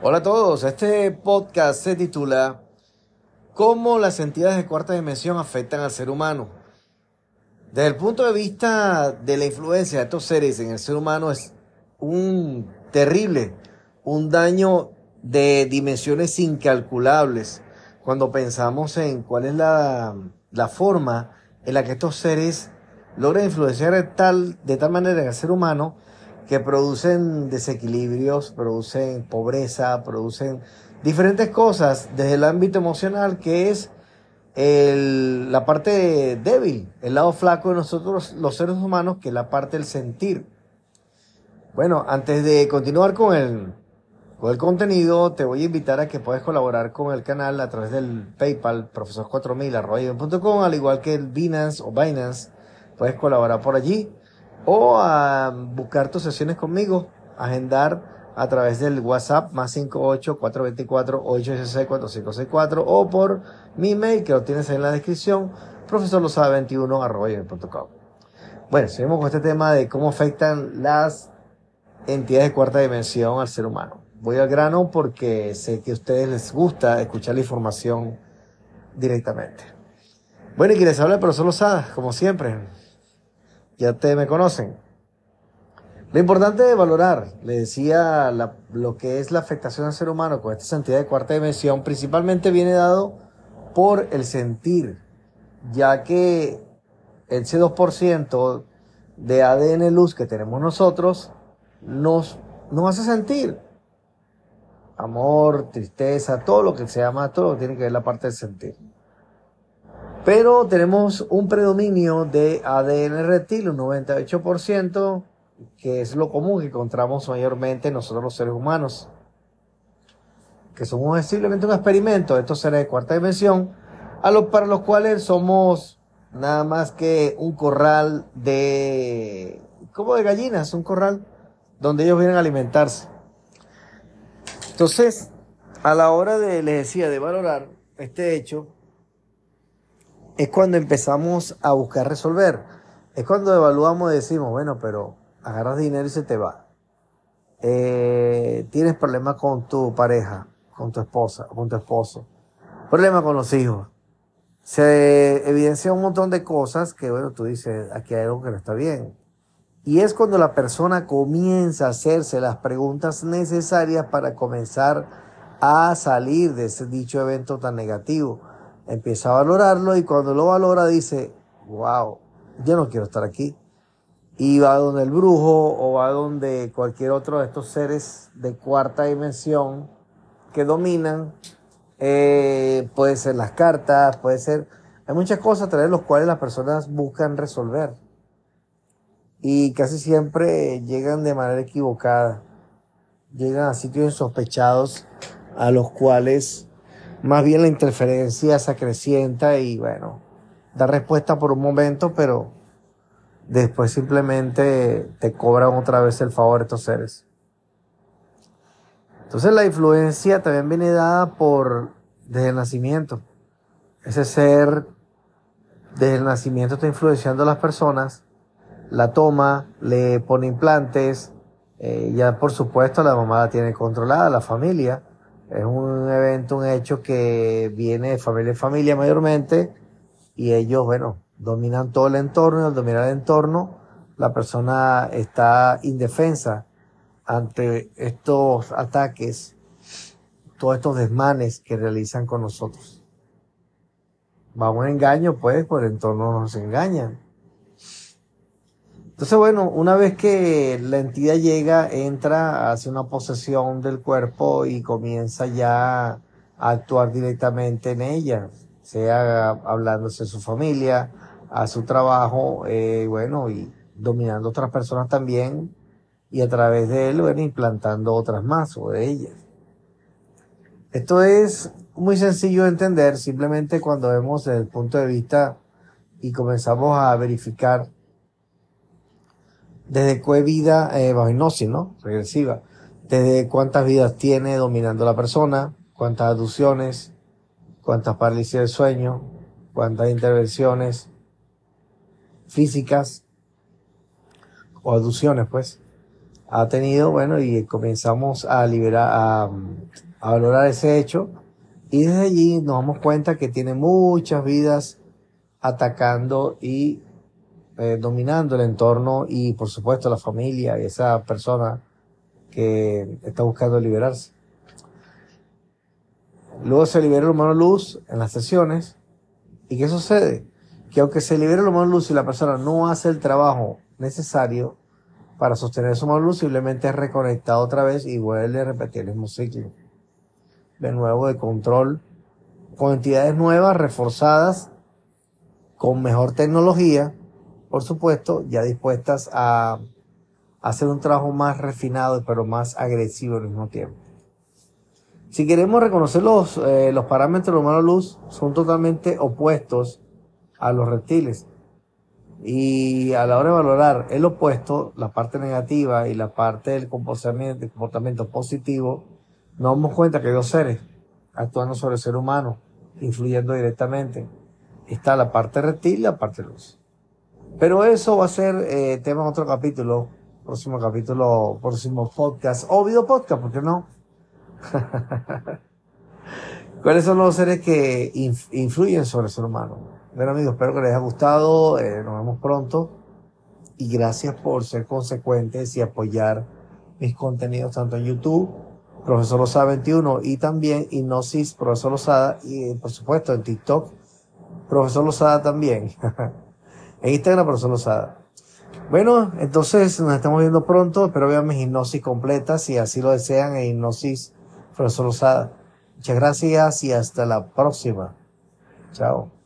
Hola a todos, este podcast se titula ¿Cómo las entidades de cuarta dimensión afectan al ser humano? Desde el punto de vista de la influencia de estos seres en el ser humano es un terrible, un daño de dimensiones incalculables cuando pensamos en cuál es la, la forma en la que estos seres logran influenciar tal, de tal manera en el ser humano que producen desequilibrios, producen pobreza, producen diferentes cosas desde el ámbito emocional que es el, la parte débil, el lado flaco de nosotros los seres humanos, que es la parte del sentir. Bueno, antes de continuar con el, con el contenido, te voy a invitar a que puedas colaborar con el canal a través del PayPal, profesor4000.com, al igual que el Binance o Binance, puedes colaborar por allí o a buscar tus sesiones conmigo, agendar a través del WhatsApp más 58 424 866 4564 o por mi email que lo tienes ahí en la descripción, profesorlosada21 Bueno, seguimos con este tema de cómo afectan las entidades de cuarta dimensión al ser humano. Voy al grano porque sé que a ustedes les gusta escuchar la información directamente. Bueno, y quienes habla el profesor Lozada, como siempre, ya te me conocen. Lo importante es valorar, le decía, lo que es la afectación al ser humano con esta santidad de cuarta dimensión, principalmente viene dado por el sentir, ya que el 2% de ADN luz que tenemos nosotros nos, nos hace sentir amor, tristeza, todo lo que se llama, todo lo que tiene que ver la parte del sentir. Pero tenemos un predominio de ADN reptil, un 98%, que es lo común que encontramos mayormente nosotros los seres humanos, que somos simplemente un experimento de estos seres de cuarta dimensión, a para los cuales somos nada más que un corral de, como de gallinas, un corral donde ellos vienen a alimentarse. Entonces, a la hora de, les decía, de valorar este hecho, es cuando empezamos a buscar resolver. Es cuando evaluamos y decimos, bueno, pero agarras dinero y se te va. Eh, tienes problemas con tu pareja, con tu esposa, con tu esposo. Problemas con los hijos. Se evidencia un montón de cosas que, bueno, tú dices, aquí hay algo que no está bien. Y es cuando la persona comienza a hacerse las preguntas necesarias para comenzar a salir de ese dicho evento tan negativo empieza a valorarlo y cuando lo valora dice, wow, yo no quiero estar aquí. Y va donde el brujo o va donde cualquier otro de estos seres de cuarta dimensión que dominan. Eh, puede ser las cartas, puede ser... Hay muchas cosas a través de las cuales las personas buscan resolver. Y casi siempre llegan de manera equivocada. Llegan a sitios insospechados a los cuales más bien la interferencia se acrecienta y bueno, da respuesta por un momento, pero después simplemente te cobran otra vez el favor estos seres. Entonces la influencia también viene dada por desde el nacimiento. Ese ser desde el nacimiento está influenciando a las personas, la toma, le pone implantes, eh, ya por supuesto la mamá la tiene controlada, la familia, es un evento, un hecho que viene de familia en familia mayormente y ellos, bueno, dominan todo el entorno y al dominar el entorno, la persona está indefensa ante estos ataques, todos estos desmanes que realizan con nosotros. Vamos a engaño, pues, por el entorno nos engañan. Entonces, bueno, una vez que la entidad llega, entra, hace una posesión del cuerpo y comienza ya a actuar directamente en ella, sea hablándose de su familia, a su trabajo, eh, bueno, y dominando otras personas también, y a través de él, bueno, implantando otras más o de ellas. Esto es muy sencillo de entender, simplemente cuando vemos el punto de vista y comenzamos a verificar desde qué vida eh, bajo hipnosis, ¿no? Regresiva. Desde cuántas vidas tiene dominando la persona, cuántas aducciones, cuántas parálisis del sueño, cuántas intervenciones físicas o aducciones, pues, ha tenido, bueno, y comenzamos a liberar, a, a valorar ese hecho. Y desde allí nos damos cuenta que tiene muchas vidas atacando y eh, dominando el entorno y por supuesto la familia y esa persona que está buscando liberarse. Luego se libera el humano luz en las sesiones. ¿Y qué sucede? Que aunque se libere el humano luz y la persona no hace el trabajo necesario para sostener su humano luz, simplemente es reconectado otra vez y vuelve a repetir el mismo ciclo. De nuevo de control con entidades nuevas, reforzadas, con mejor tecnología, por supuesto, ya dispuestas a hacer un trabajo más refinado, pero más agresivo al mismo tiempo. Si queremos reconocer los, eh, los parámetros de humano luz, son totalmente opuestos a los reptiles. Y a la hora de valorar el opuesto, la parte negativa y la parte del comportamiento, del comportamiento positivo, nos damos cuenta que hay dos seres actuando sobre el ser humano, influyendo directamente. Está la parte reptil y la parte luz. Pero eso va a ser eh, tema de otro capítulo, próximo capítulo, próximo podcast, o video podcast, ¿por qué no? ¿Cuáles son los seres que influyen sobre el ser humano? Bueno amigos, espero que les haya gustado, eh, nos vemos pronto y gracias por ser consecuentes y apoyar mis contenidos tanto en YouTube, Profesor Lozada 21 y también Hipnosis Profesor Lozada y por supuesto en TikTok, Profesor Lozada también. en Instagram, Profesor Lozada. Bueno, entonces nos estamos viendo pronto. Espero vean mis hipnosis completas si así lo desean en Hipnosis Profesor Lozada. Muchas gracias y hasta la próxima. Chao.